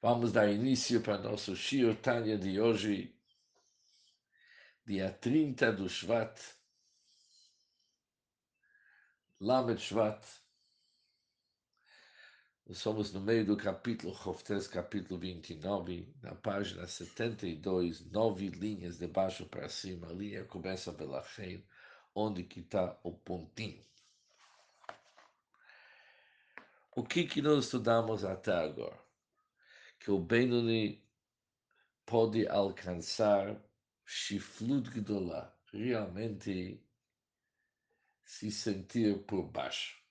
Vamos dar início para nosso Shir Tanya de hoje, dia 30 do Shvat, Lamed Shvat. Somos no meio do capítulo Choftes, capítulo 29, na página 72, nove linhas de baixo para cima. A linha começa pela Chen, onde que está o pontinho. O que, que nós estudamos até agora? Que o Benoni pode alcançar Shiflut Gdolah, realmente se sentir por baixo.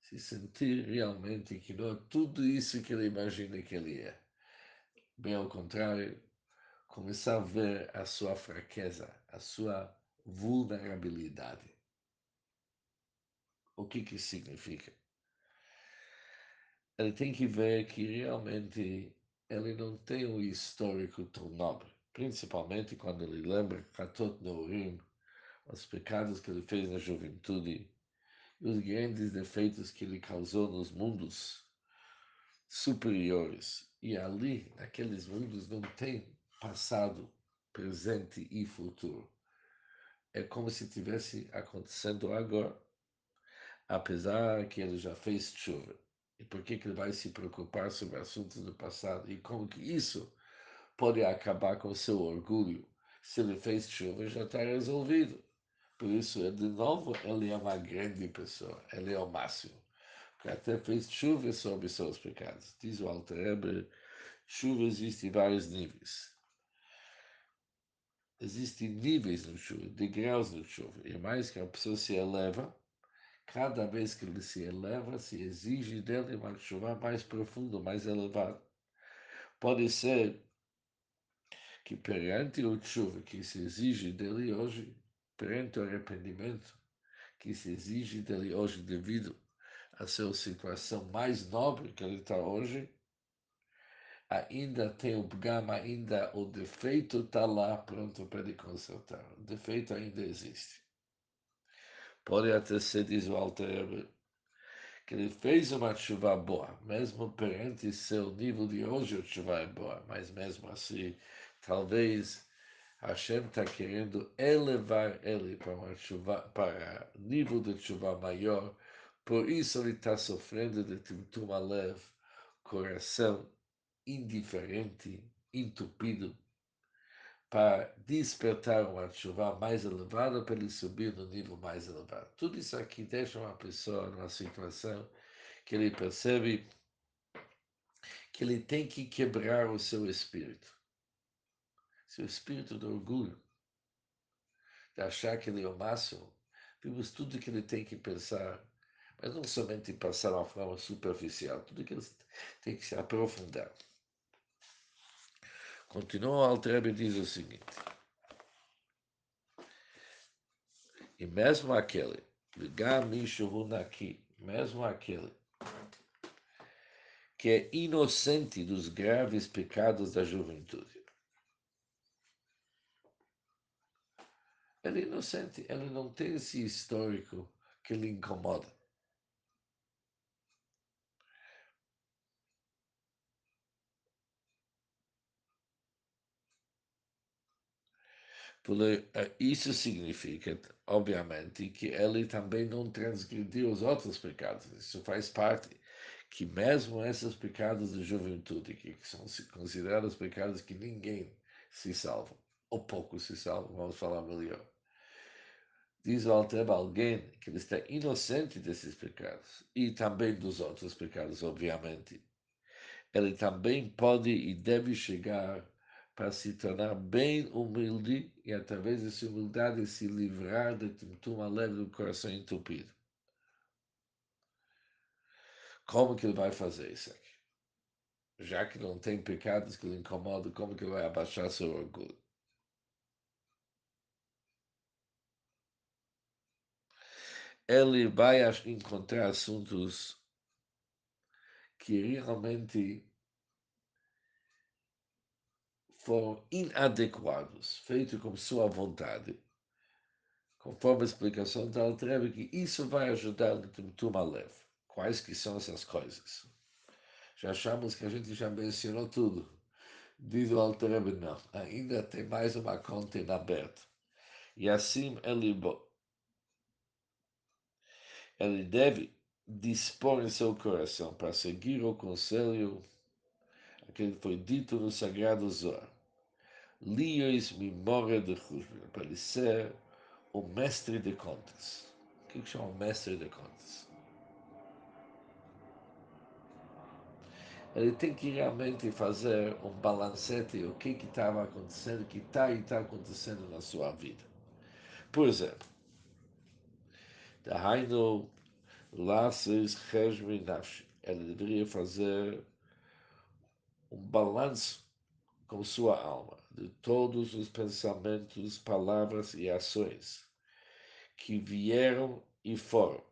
Se sentir realmente que não é tudo isso que ele imagina que ele é. Bem ao contrário, começar a ver a sua fraqueza, a sua vulnerabilidade. O que que significa? Ele tem que ver que realmente ele não tem um histórico tão nobre, principalmente quando ele lembra Katot Nourim, os pecados que ele fez na juventude e os grandes defeitos que ele causou nos mundos superiores. E ali, naqueles mundos, não tem passado, presente e futuro. É como se tivesse acontecendo agora, apesar que ele já fez chuva. E por que, que ele vai se preocupar sobre assuntos do passado? E como que isso pode acabar com seu orgulho? Se ele fez chuva, já está resolvido. Por isso, de novo, ele é uma grande pessoa. Ele é o máximo. Porque até fez chuva sobre seus pecados. Diz o Alter Rebbe, chuva existe em vários níveis. Existem níveis no chuva, degraus no chuva. E mais que a pessoa se eleva, Cada vez que ele se eleva, se exige dele uma chuva mais profunda, mais elevada. Pode ser que perante o chuva que se exige dele hoje, perante o arrependimento que se exige dele hoje devido à sua situação mais nobre que ele está hoje, ainda tem o gama, ainda o defeito está lá pronto para ele consertar. O defeito ainda existe. Pode até ser, diz o Alter que ele fez uma chuva boa, mesmo perante seu nível de hoje, a chuva é boa, mas mesmo assim, talvez Hashem está querendo elevar ele para uma chuva, para nível de chuva maior, por isso ele está sofrendo de Timtum Alev, coração indiferente, entupido, para despertar uma chuva mais elevada, para ele subir no nível mais elevado. Tudo isso aqui deixa uma pessoa numa situação que ele percebe que ele tem que quebrar o seu espírito. Seu espírito do orgulho, de achar que ele é o máximo. Vimos tudo que ele tem que pensar, mas não somente passar uma forma superficial, tudo que ele tem que se aprofundar. Continua o Altrebe diz o seguinte. E mesmo aquele, aqui, mesmo aquele que é inocente dos graves pecados da juventude. Ele é inocente, ele não tem esse histórico que lhe incomoda. Isso significa, obviamente, que ele também não transgrediu os outros pecados. Isso faz parte que mesmo esses pecados de juventude, que são considerados pecados que ninguém se salva, ou pouco se salva, vamos falar melhor. Diz o Alteba alguém que ele está inocente desses pecados, e também dos outros pecados, obviamente. Ele também pode e deve chegar para se tornar bem humilde e, através dessa humildade, se livrar de tumtum leve do coração entupido. Como que ele vai fazer isso aqui? Já que não tem pecados que lhe incomodam, como que ele vai abaixar seu orgulho? Ele vai encontrar assuntos que realmente foram inadequados, feitos com sua vontade, conforme a explicação da Altrebe, que isso vai ajudar no Tumtum Alev. Quais que são essas coisas? Já achamos que a gente já mencionou tudo. Diz o Alter não. Ainda tem mais uma conta em aberto. E assim ele, ele deve dispor em seu coração para seguir o conselho que foi dito no Sagrado Zohar. Lios memória de Rujbin, para ser o mestre de contas. O que, que chama mestre de contas? Ele tem que realmente fazer um balancete o que estava acontecendo, o que está e está acontecendo na sua vida. Por exemplo, Dahainu Lasses Nafshi. Ele deveria fazer um balanço com sua alma de todos os pensamentos, palavras e ações que vieram e foram.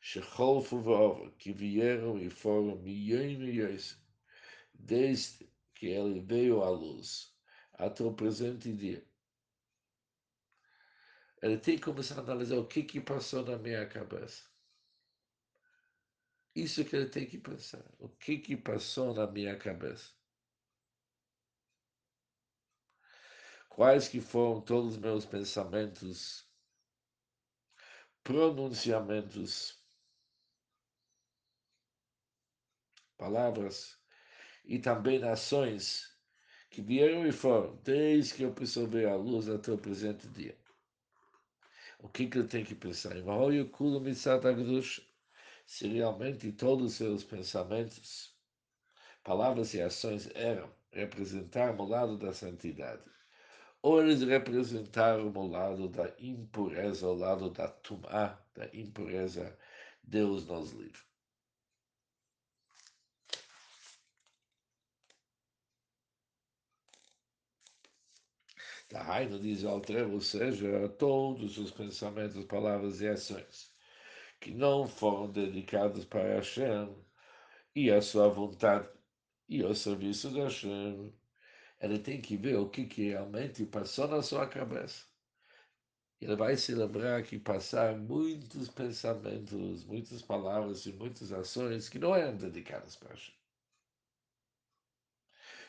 Shecholfu v'ova, que vieram e foram milhões e milhões, desde que ele veio à luz até o presente dia. Ele tem que começar a analisar o que, que passou na minha cabeça. Isso que ele tem que pensar. O que, que passou na minha cabeça? Quais que foram todos os meus pensamentos, pronunciamentos, palavras e também ações que vieram e foram, desde que eu percebi a luz até o presente dia. O que, que ele tem que pensar? Se realmente todos os seus pensamentos, palavras e ações eram representar o lado da santidade, ou eles representaram o lado da impureza, o lado da tumá, da impureza, Deus nos livre. Da Raino diz Altreva, ou seja, todos os pensamentos, palavras e ações que não foram dedicados para Hashem e a sua vontade e ao serviço de Hashem, ele tem que ver o que, que realmente passou na sua cabeça. Ele vai se lembrar que passaram muitos pensamentos, muitas palavras e muitas ações que não eram dedicadas para Hashem.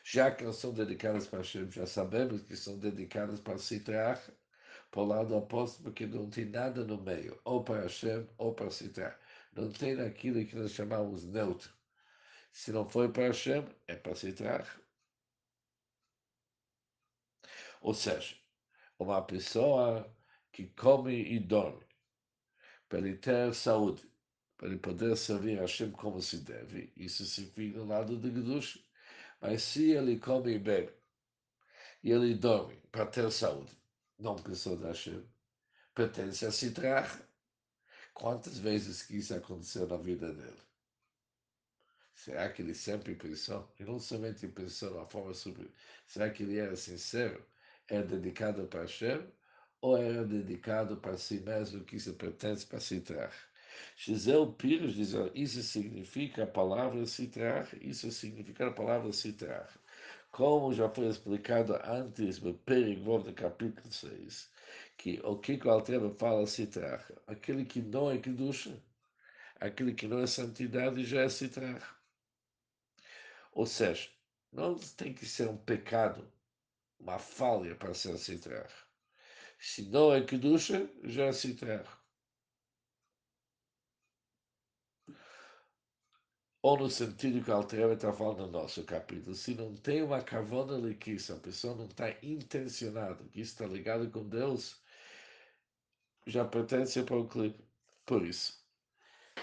Já que não são dedicadas para Hashem, já sabemos que são dedicadas para Sitrach, para o lado oposto, porque não tem nada no meio, ou para Hashem ou para Sitrach. Não tem aquilo que nós chamamos neutro. Se não foi para Hashem, é para Sitrach. Ou seja, uma pessoa que come e dorme, para ele ter saúde, para ele poder servir a Hashem como se deve, isso significa no lado de Gedush. Mas se ele come e bebe, e ele dorme para ter saúde, não pensou da Hashem, pertence a Sitrach. Quantas vezes que isso aconteceu na vida dele? Será que ele sempre pensou? E não somente pensou na forma sobre. Será que ele era sincero? Era dedicado para Hashem? Ou era dedicado para si mesmo, que isso pertence para Sitrach? Gisele Pires diz: Isso significa a palavra Sitrach, isso significa a palavra Sitrach. Como já foi explicado antes no Perigvov do capítulo 6, que o que o Altreba fala Sitrach, aquele que não é Kedusha, aquele que não é santidade já é Sitrach. Ou seja, não tem que ser um pecado, uma falha para ser Sitrach. Se não é Kedusha, já é Sitrach. ou no sentido que a Altreva está falando no nosso capítulo, se não tem uma cavona liquiça, a pessoa não está intencionada, que está ligado com Deus, já pertence para o clipe. Por isso,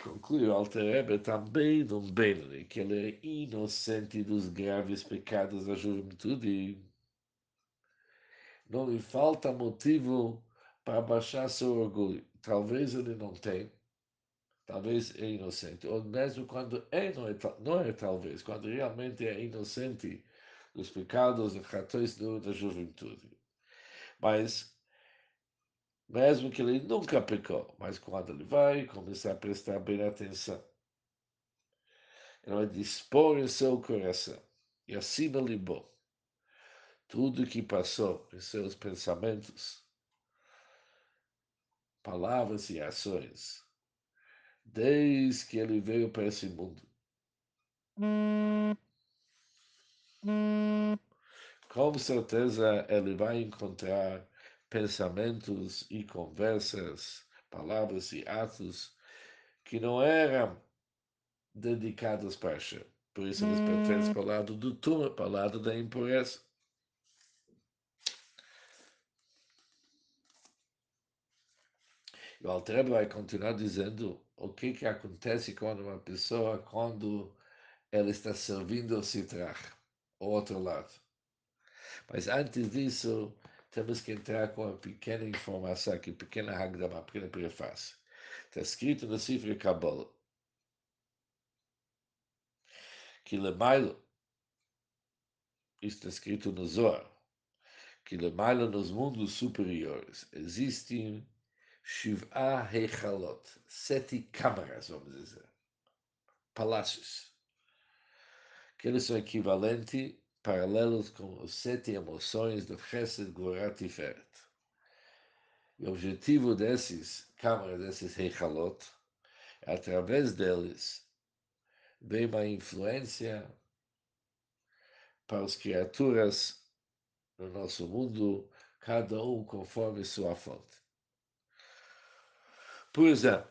conclui o Alter também num Benoni, que ele é inocente dos graves pecados da juventude. Não lhe falta motivo para baixar seu orgulho. Talvez ele não tenha, talvez é inocente, ou mesmo quando é não é, não é talvez, quando realmente é inocente dos pecados e ratões da juventude. Mas, mesmo que ele nunca pecou, mas quando ele vai começar a prestar bem atenção, ele vai dispor em seu coração. E acima libou tudo que passou em seus pensamentos, palavras e ações desde que ele veio para esse mundo Com certeza ele vai encontrar pensamentos e conversas, palavras e atos que não eram dedicados para Hashem. Por isso eles pertencem para o lado do Tuma, para o lado da impureza. O Altrebe vai continuar dizendo o que, que acontece quando uma pessoa, quando ela está servindo o Sitrach, o outro lado. Mas antes disso, temos que entrar com uma pequena informação aqui, pequena Hagdama, pequena prefácio. Está escrito no Sifre Kabbalah que Lemailo, está escrito no Zohar, que Lemailo nos mundos superiores existem Shiv'a Heichalot, sete câmaras, vamos dizer, palácios, que eles são equivalentes, paralelos com as sete emoções do Chesed, Gorat e Feret. O objetivo desses câmaras, desses Heichalot, é através deles, vem uma influência para as criaturas no nosso mundo, cada um conforme sua fonte. Por exemplo,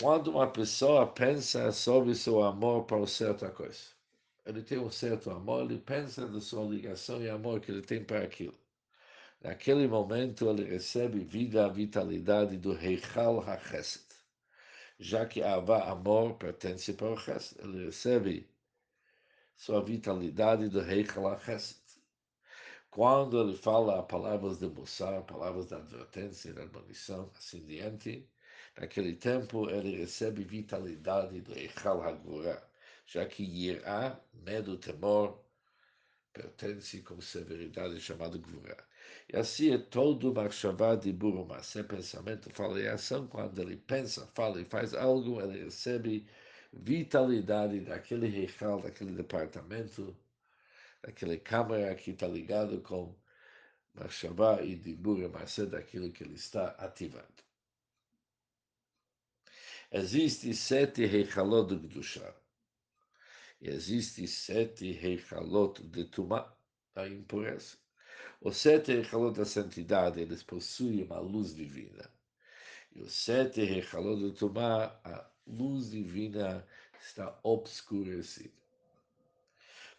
quando uma pessoa pensa sobre seu amor para certa coisa, ele tem um certo amor, ele pensa na sua ligação e amor que ele tem para aquilo. Naquele momento, ele recebe vida, vitalidade do Heichal HaChesed. Já que Ava, amor, pertence para o Chesed, ele recebe sua vitalidade do Heichal HaChesed. Quando ele fala palavras de Mussar, palavras de advertência, de admonição, assim diante, naquele tempo ele recebe vitalidade do Echal Hagurah, já que Yirá, medo, temor, pertence com severidade chamado Gvurah. E assim é todo Marshavá de Burumá, pensamento, fala e ação, quando ele pensa, fala e faz algo, ele recebe vitalidade daquele Echal, daquele departamento, aquela câmara que está ligado com Machshavá e Dibur e daquilo que ele está ativando. Existe sete Heichalot de Gdusha. Existe sete Heichalot de Tumá, a impureza. Os sete Heichalot da santidade, eles possuem uma luz divina. E os sete Heichalot de Tumá, a luz divina está obscurecida.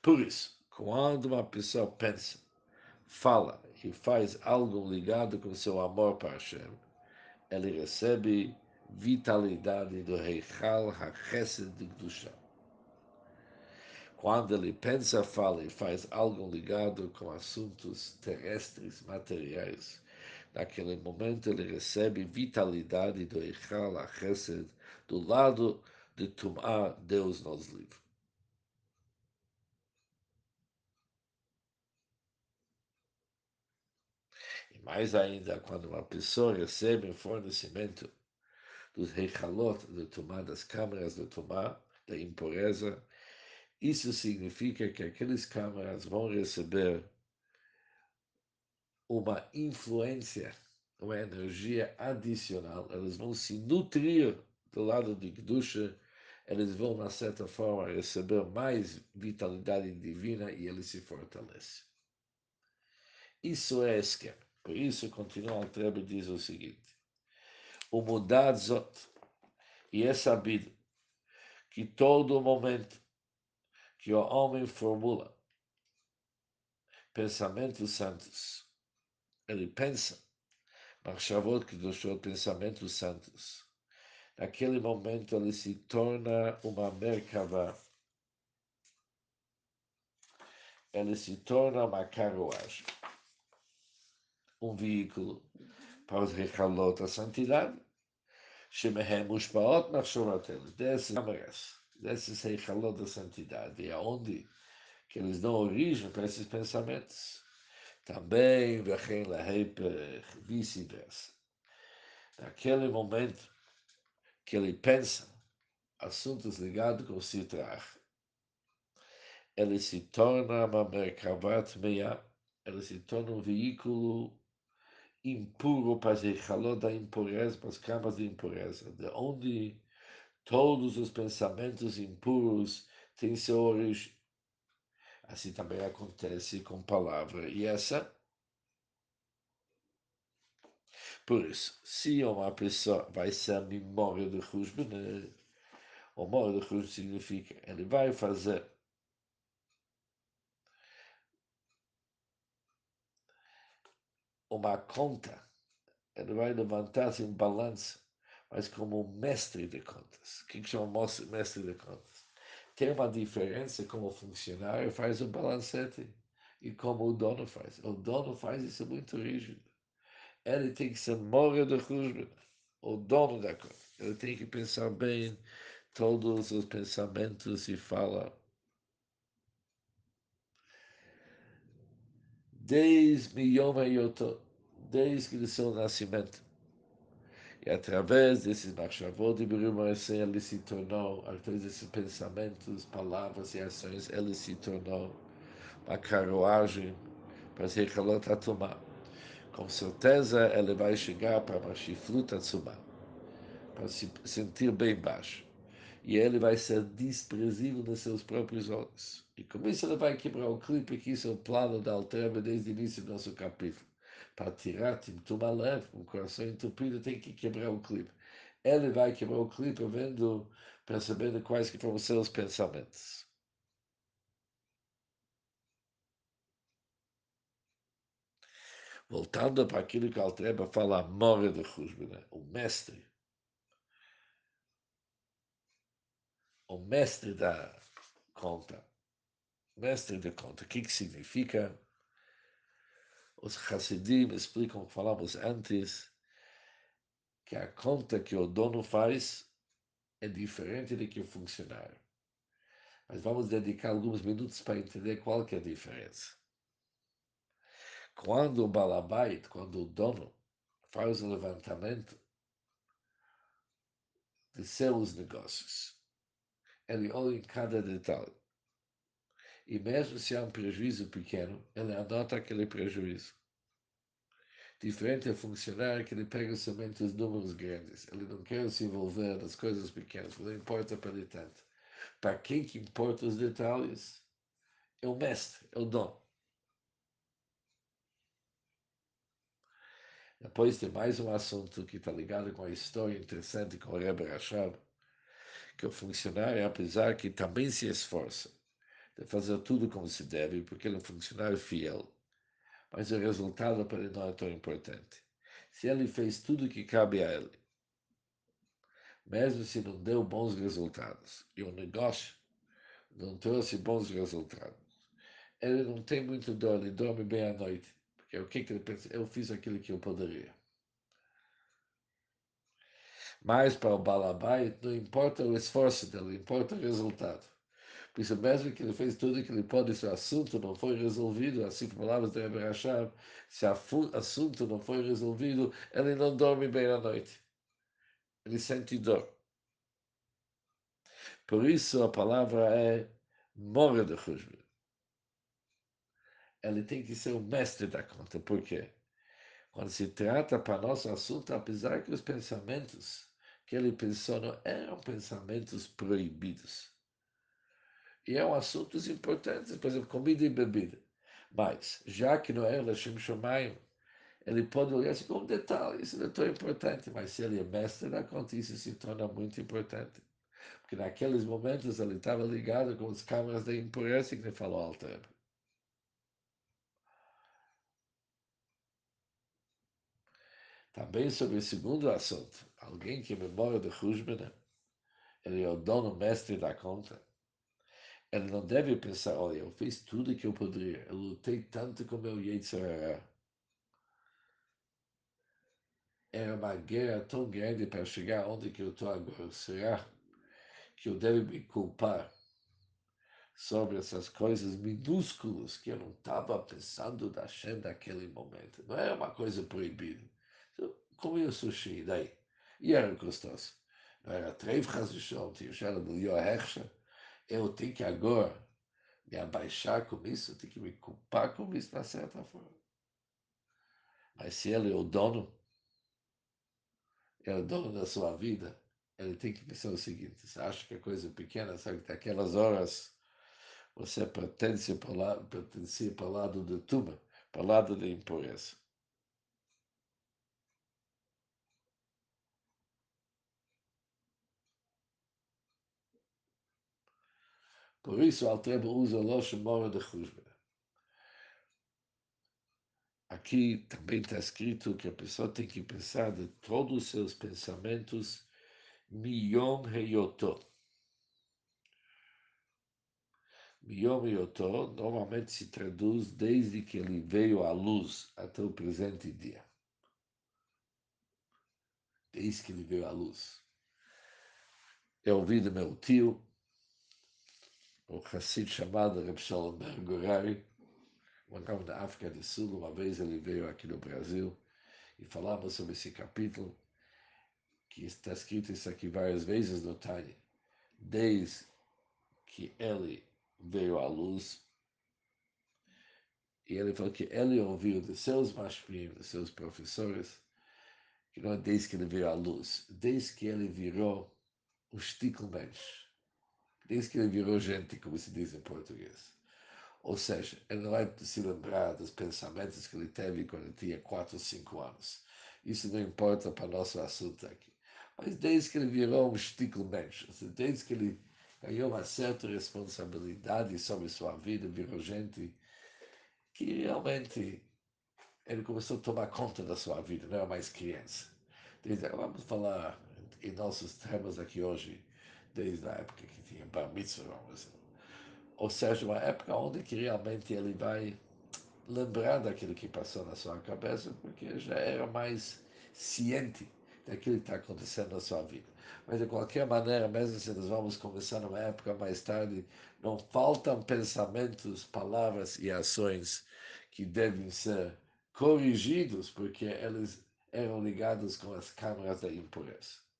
Por isso, quando uma pessoa pensa, fala e faz algo ligado com seu amor para Hashem, ele recebe vitalidade do Reichal HaChesed de Gdusha. Quando ele pensa, fala e faz algo ligado com assuntos terrestres, materiais, naquele momento ele recebe vitalidade do Reichal HaChesed do lado de Tum'ah, Deus nos livre. Mais ainda, quando uma pessoa recebe um fornecimento dos rechalot de tomar, das câmaras de tomar, da impureza, isso significa que aqueles câmaras vão receber uma influência, uma energia adicional, eles vão se nutrir do lado de Kedusha, eles vão, de certa forma, receber mais vitalidade divina e eles se fortalecem. Isso é esquema. Por isso, continua o Trebe diz o seguinte: o mudar zot, e é sabido que todo momento que o homem formula pensamentos santos, ele pensa, marchavot que deixou pensamentos santos, naquele momento ele se torna uma merkavá, ele se torna uma carruagem um veículo para os recalou da santidade, Shemahem Ushpaot Nachshovatel, desses câmaras, desses recalou da santidade, e aonde que eles dão origem para esses pensamentos. Também, Vechen Laheper, vice-versa. Naquele momento que ele pensa assuntos ligados com Sitrar, ele se torna uma Merkabat Meia, ele se torna um veículo impuro para as rechalot da impureza, para as camas de impureza, de onde todos os pensamentos impuros tem sua origem. Assim também acontece com palavra e essa. Por isso, se uma pessoa vai ser a memória de Husbene, o memória de Husbene significa ele vai fazer uma conta, ele vai levantar-se um balanço, mas como mestre de contas. O que chama mestre de contas? Tem uma diferença como o funcionário faz o balancete e como o dono faz. O dono faz isso muito rígido. Ele tem que ser mora do Husband, o dono da conta. Ele tem que pensar bem todos os pensamentos e fala desde Yom desde o seu nascimento. E através desses machavot e assim, ele se tornou, através desses pensamentos, palavras e ações, ele se tornou uma carruagem para se recalotar tomar. Com certeza ele vai chegar para uma chifruta tsumá, para se sentir bem baixo e ele vai ser desprezível nos seus próprios olhos. E com isso ele vai quebrar o clipe, que isso é o plano da Alterba desde o início do nosso capítulo. Para tirar Timtum leve, um coração entupido, tem que quebrar o clipe. Ele vai quebrar o clipe vendo, percebendo quais que ser os pensamentos. Voltando para aquilo que a Altreba fala, a mora de Husbina, o mestre o mestre da conta. Mestre da conta. O que, que significa? Os Hassidim explicam, falamos antes, que a conta que o dono faz é diferente do que o funcionário. Mas vamos dedicar alguns minutos para entender qual que é a diferença. Quando o balabait, quando o dono faz o levantamento de seus negócios, ele olha em cada detalhe. E mesmo se há um prejuízo pequeno, ele anota aquele prejuízo. Diferente é funcionário que ele pega somente os números grandes. Ele não quer se envolver nas coisas pequenas, não importa para ele tanto. Para quem que importa os detalhes? É o mestre, é o dono. Depois tem mais um assunto que está ligado com a história interessante com o Rebbe Rashab que o funcionário, apesar que também se esforça de fazer tudo como se deve, porque ele é um funcionário fiel, mas o resultado para ele não é tão importante. Se ele fez tudo o que cabe a ele, mesmo se não deu bons resultados, e o negócio não trouxe bons resultados, ele não tem muito dor, ele dorme bem à noite, porque o que, que ele pensa? Eu fiz aquilo que eu poderia. Mas para o Balabai, não importa o esforço dele, importa o resultado. Por isso mesmo que ele fez tudo que ele pode, se o assunto não foi resolvido, assim por palavras de Rebbe se o assunto não foi resolvido, ele não dorme bem à noite. Ele sente dor. Por isso a palavra é mora de Chushbe. Ele tem que ser o mestre da conta. Por quê? Quando se trata para nosso assunto, apesar que os pensamentos que ele pensou eram pensamentos proibidos. E eram assuntos importantes, por exemplo, comida e bebida. Mas, já que não é Lashem Shomayim, ele pode olhar assim um detalhe, isso não é tão importante, mas se ele é mestre da conta, isso se torna muito importante. Porque naqueles momentos ele estava ligado com as câmaras da impureza que ele falou ao tempo. Também sobre o segundo assunto, alguém que memória de Husbana, ele é o dono mestre da conta. Ele não deve pensar, olha, eu fiz tudo que eu poderia, eu lutei tanto com meu Yetzirah. Era uma guerra tão grande para chegar onde que eu estou agora. Será que eu devo me culpar sobre essas coisas minúsculas que eu não estava pensando da Shem naquele momento? Não era uma coisa proibida. Eu comia sushi, daí. E era gostoso. Não era três Chazishon, tinha já no Herrscher. Eu tenho que agora me abaixar com isso, eu tenho que me culpar com isso, de certa forma. Mas se ele é o dono, é o dono da sua vida, ele tem que pensar o seguinte: você acha que é coisa pequena, sabe que naquelas horas você pertence para o lado, pertencia para o lado de Tuma, para o lado da impureza. Por isso, o Altreba usa o Losh Mora de Chusbe. Aqui também está escrito que a pessoa tem que pensar de todos os seus pensamentos Miyom Heyoto. Miyom Heyoto normalmente se traduz desde que ele veio à luz até o presente dia. Desde que ele veio à luz. Eu ouvi do meu tio, o Hassid chamado Reb Shalom Bergorari, morava na África do Sul, uma vez ele veio aqui no Brasil e falava sobre esse capítulo, que está escrito isso aqui várias vezes no Tânia, desde que ele veio à luz, e ele falou que ele ouviu de seus mashpim, de seus professores, que não é desde que ele veio à luz, desde que ele virou um Stickelmensch, desde que ele virou gente, como se diz em português. Ou seja, ele não vai se lembrar dos pensamentos que ele teve quando ele tinha 4 ou 5 anos. Isso não importa para o nosso assunto aqui. Mas desde que ele virou um Stickelmensch, desde que ele ganhou uma certa responsabilidade sobre sua vida, virou gente que realmente ele começou a tomar conta da sua vida, não era mais criança. Desde, vamos falar em nossos termos aqui hoje, desde a época que tinha bar mitzvah, dizer. Ou seja, uma época onde que realmente ele vai lembrar daquilo que passou na sua cabeça, porque já era mais ciente daquilo que está acontecendo na sua vida. Mas, de qualquer maneira, mesmo se nós vamos começar numa época mais tarde, não faltam pensamentos, palavras e ações que devem ser corrigidos, porque eles eram ligados com as câmaras da impureza.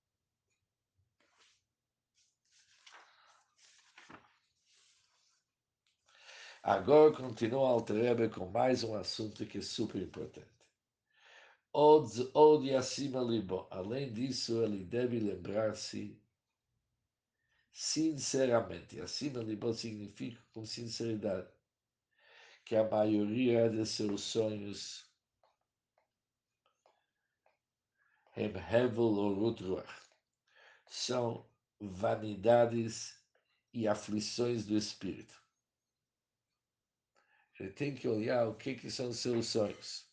Agora continua Alterebe com mais um assunto que é super importante. Od, od acima libo. Além disso, ele deve lembrar-se sinceramente. Acima libo significa com sinceridade que a maioria de seus sonhos são vanidades e aflições do espírito. Ele tem que olhar o que, que são seus sonhos.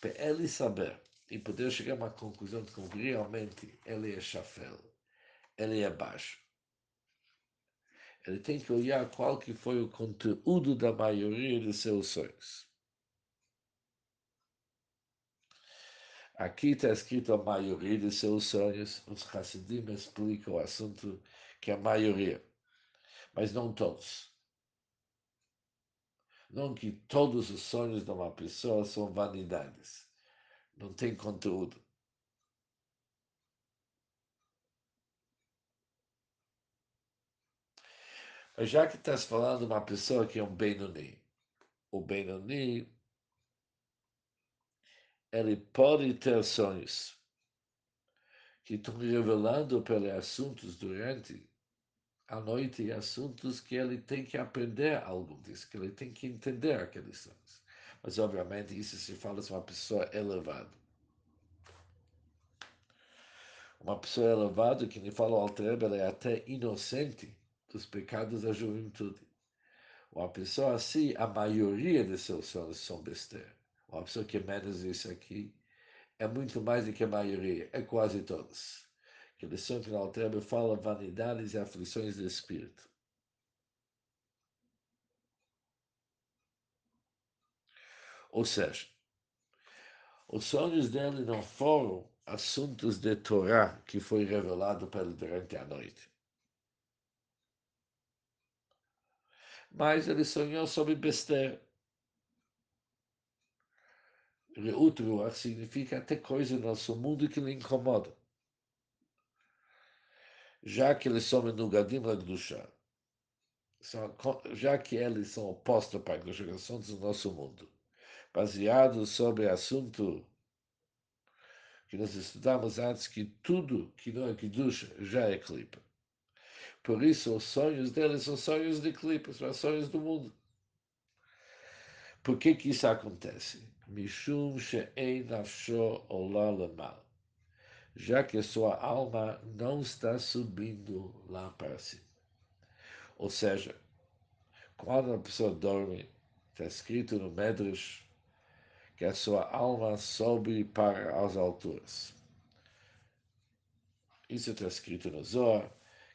Para ele saber e poder chegar a uma conclusão de que realmente ele é chafel, ele é baixo. Ele tem que olhar qual que foi o conteúdo da maioria de seus sonhos. Aqui está escrito a maioria de seus sonhos. Os Hassidim explicam o assunto que é a maioria, mas não todos. Não que todos os sonhos de uma pessoa são vanidades. Não tem conteúdo. Mas já que estás falando de uma pessoa que é um Benoni, o Benoni, ele pode ter sonhos que estão revelando pelos assuntos durante à noite assuntos que ele tem que aprender algo disso, que ele tem que entender aqueles sonhos. Mas, obviamente, isso se fala de uma pessoa elevada. Uma pessoa elevada, que nem fala o Altreba, ela é até inocente dos pecados da juventude. Uma pessoa assim, a maioria de seus sonhos são besteira. Uma pessoa que menos isso aqui é muito mais do que a maioria, é quase todos que a lição que o Altrebe fala vanidades e aflições do espírito. Ou seja, os sonhos dele não foram assuntos de Torá que foi revelado para ele durante a noite. Mas ele sonhou sobre besteira. Reutruach significa até coisa no nosso mundo que lhe incomoda já que eles são menugadim Lagdusha, já que eles são opostos para a Gdusha, são do nosso mundo, baseados sobre assunto que nós estudamos antes, que tudo que não é Kiddush já é clipa. Por isso, os sonhos dele são sonhos de clipa, são sonhos do mundo. Por que que isso acontece? Mishum she'ei nafsho olá. Já que sua alma não está subindo lá para cima. Ou seja, quando a pessoa dorme, está escrito no Medrash que a sua alma sobe para as alturas. Isso está escrito no Zohar,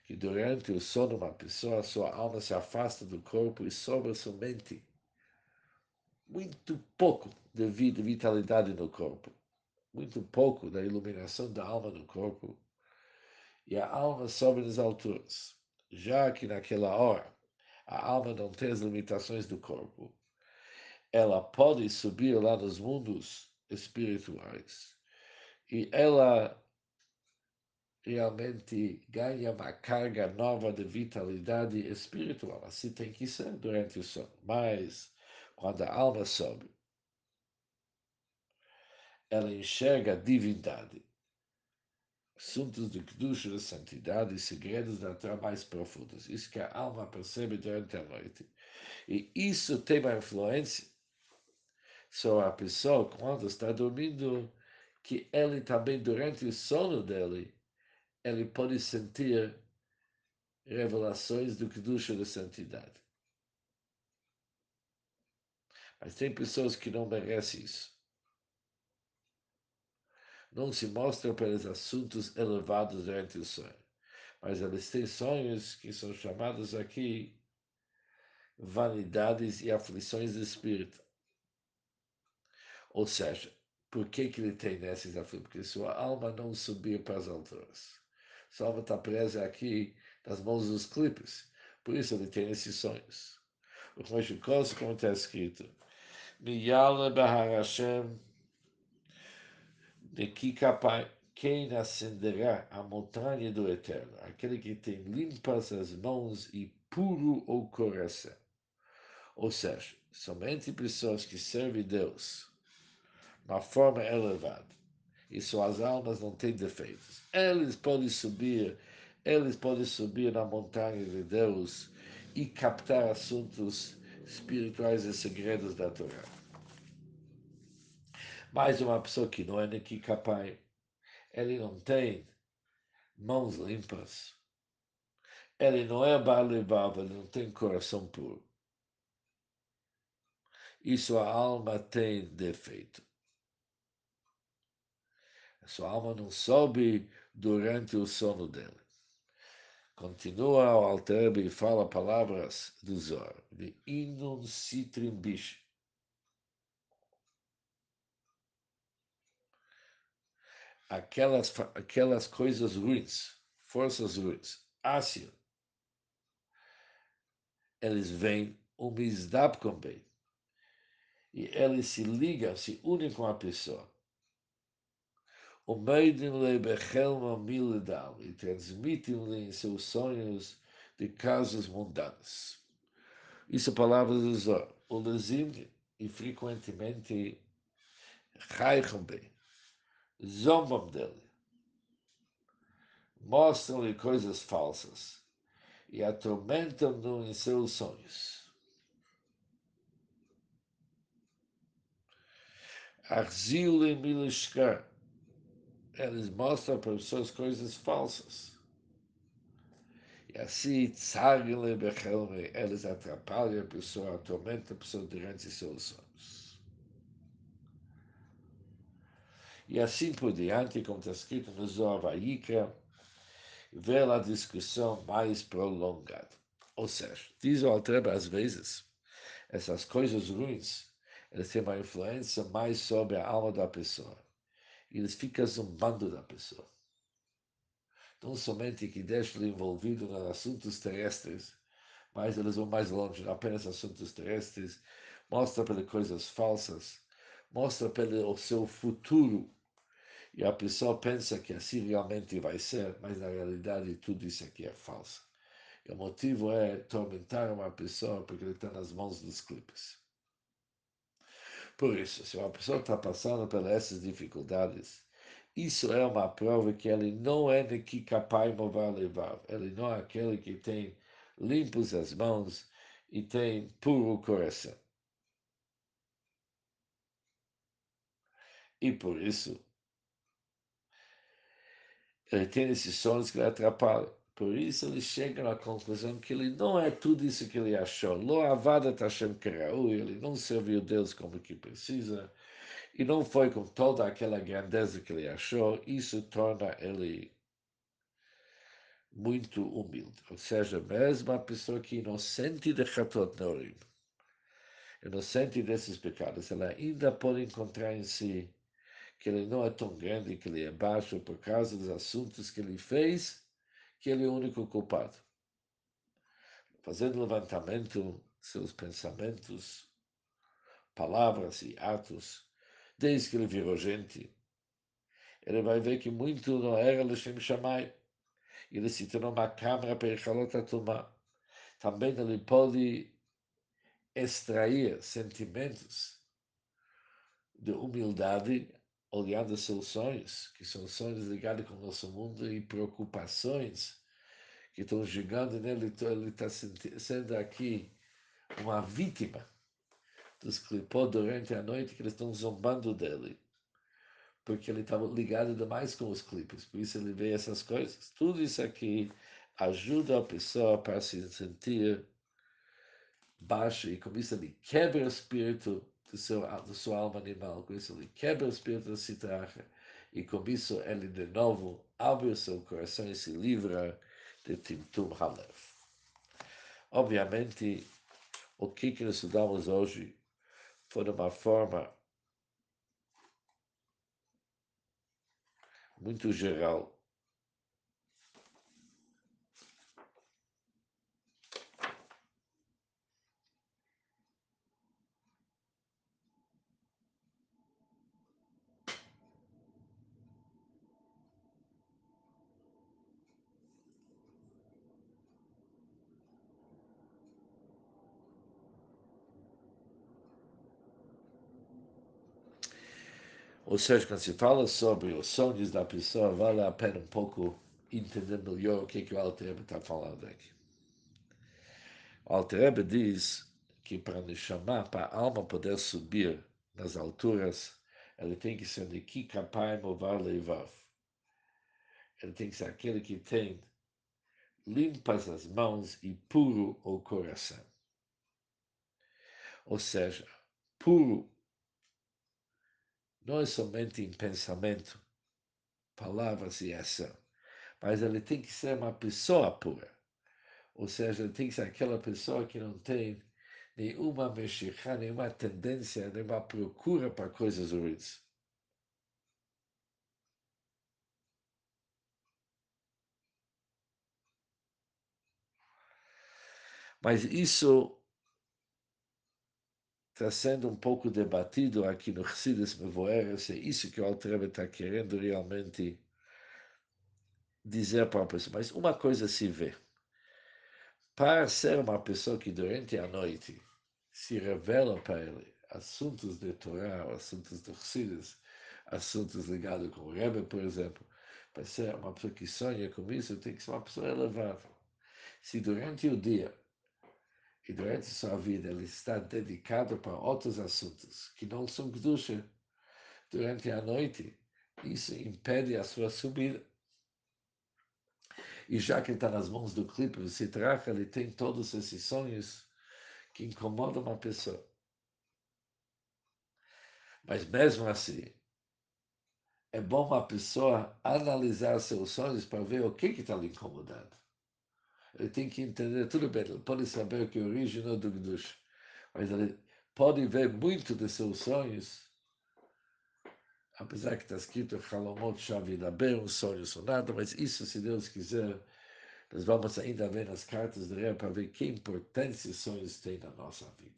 que durante o sono uma pessoa, sua alma se afasta do corpo e sobra somente muito pouco de vitalidade no corpo, muito pouco da iluminação da alma no corpo, e a alma sobe nas alturas. Já que naquela hora a alma não tem as limitações do corpo, ela pode subir lá nos mundos espirituais e ela realmente ganha uma carga nova de vitalidade espiritual. Assim tem que ser durante o sono. Mas quando a alma sobe, ela enxerga a divindade, assuntos de Kedusha, da santidade e segredos da mais profundos. Isso que a alma percebe durante a noite. E isso tem uma influência sobre a pessoa quando está dormindo, que ele também, durante o sono dele, ele pode sentir revelações do Kedusha da santidade. Mas tem pessoas que não merecem isso. Não se mostram pelos assuntos elevados durante o sonho. Mas eles têm sonhos que são chamados aqui vanidades e aflições do espírito. Ou seja, por que, que ele tem nesses aflições? Porque sua alma não subiu para as alturas. Sua alma está presa aqui nas mãos dos clipes. Por isso ele tem esses sonhos. O Rosh como está escrito, Miyale Bahar de Kikapai, quem acenderá a montanha do Eterno? Aquele que tem limpas as mãos e puro o coração. Ou seja, somente pessoas que servem Deus uma forma elevada e suas almas não têm defeitos. Eles podem subir, eles podem subir na montanha de Deus e captar assuntos espirituais e segredos da Torá. Mais uma pessoa que não é Neki Kapai, ele não tem mãos limpas, ele não é Balevav, ele não tem coração puro. E sua alma tem defeito. A sua alma não sobe durante o sono dele. Continua o Alter e fala palavras do Zor, de Inun Citrim Bish. Aquelas, aquelas coisas ruins, forças ruins, ácido, eles vêm um misdap bem. E eles se ligam, se unem com a pessoa o Meidem-lhe bechelma miledal e transmitem-lhe em seus sonhos de casos mundanos. Isso é palavras do Zor. O Lezim, e frequentemente, raichem bem, zombam dele, mostram-lhe coisas falsas e atormentam-no em seus sonhos. Arzil-lhe milishkar, eles mostram para as pessoas coisas falsas. E assim, eles atrapalham a pessoa, atormentam a pessoa durante seus sonhos. E assim por diante, como está escrito no Zohar vê a discussão mais prolongada. Ou seja, diz o Altreba às vezes, essas coisas ruins, têm uma influência mais sobre a alma da pessoa eles ficam zombando da pessoa. Não somente que deixam-lhe envolvido em assuntos terrestres, mas eles vão mais longe, não apenas assuntos terrestres, mostra pelas coisas falsas, mostra pelo seu futuro. E a pessoa pensa que assim realmente vai ser, mas na realidade tudo isso aqui é falso. E o motivo é tormentar uma pessoa porque ele está nas mãos dos clipes. Por isso, se uma pessoa está passando por essas dificuldades isso é uma prova que ele não é que capaz de mover levar. Ele não é aquele que tem limpos as mãos e tem puro coração. E por isso, ele tem esses sonhos que lhe atrapalham. Por isso ele chega à conclusão que ele não é tudo isso que ele achou. Lo avada Tashem ele não serviu Deus como que precisa, e não foi com toda aquela grandeza que ele achou. Isso torna ele muito humilde. Ou seja, mesmo a pessoa que é inocente de Chatot Neurim, inocente desses pecados, ela ainda pode encontrar em si que ele não é tão grande, que ele é baixo por causa dos assuntos que ele fez, que ele é o único culpado. Fazendo levantamento seus pensamentos, palavras e atos, desde que ele virou gente, ele vai ver que muito não era Lashem Shammai. Ele se tornou uma câmara para Echalot Atumah. Também ele pode extrair sentimentos de humildade olhando seus sonhos, que são sonhos ligados com o nosso mundo, e preocupações que estão chegando então ele está sendo aqui uma vítima dos clipó durante a noite, que eles estão zombando dele, porque ele estava ligado demais com os clipes, por isso ele vê essas coisas. Tudo isso aqui ajuda a pessoa para se sentir baixo e com isso ele quebra o espírito do seu, da sua alma animal, com isso ele quebra o espírito da citracha, e com isso ele de novo abre o seu coração e se livra de Timtum Halev. Obviamente, o que, que nós estudamos hoje foi de uma forma muito geral Ou seja, quando se fala sobre os sonhos da pessoa, vale a pena um pouco entender melhor o que, que o Altrebe está falando aqui. O Altrebe diz que para nos chamar, para a alma poder subir nas alturas, ele tem que ser de que capaz movar levar. Ele tem que ser aquele que tem limpas as mãos e puro o coração. Ou seja, puro não é somente em pensamento, palavras e ação, mas ele tem que ser uma pessoa pura. Ou seja, ele tem que ser aquela pessoa que não tem nenhuma mexicana, nenhuma tendência, nenhuma procura para coisas ruins. Mas isso está sendo um pouco debatido aqui no Chassidus Mevoer, se é isso que o Altrebe está querendo realmente dizer para a pessoa. Mas uma coisa se vê. Para ser uma pessoa que durante a noite se revela para ele assuntos de Torá, assuntos de Chassidus, assuntos ligados com o Rebbe, por exemplo, para ser uma pessoa que sonha com isso, tem que ser uma pessoa elevada. Se durante o dia e durante sua vida ele está dedicado para outros assuntos que não são Kedusha durante a noite, isso impede a sua subida. E já que está nas mãos do clipe, do Citracha, ele tem todos esses sonhos que incomodam uma pessoa. Mas mesmo assim, é bom uma pessoa analisar seus sonhos para ver o que está lhe incomodando ele tem que entender tudo bem, ele pode saber que é o original do Gdush, mas ele pode ver muito de seus sonhos, apesar que está escrito Halomot Shavida bem, um sonho sonado, mas isso, se Deus quiser, nós vamos ainda ver nas cartas de Rei para ver que importância sonhos têm na nossa vida.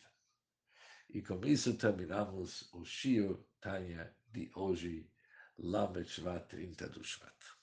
E com isso terminamos o Shio Tanya de hoje, Lamed Shvat 30 do Shvat.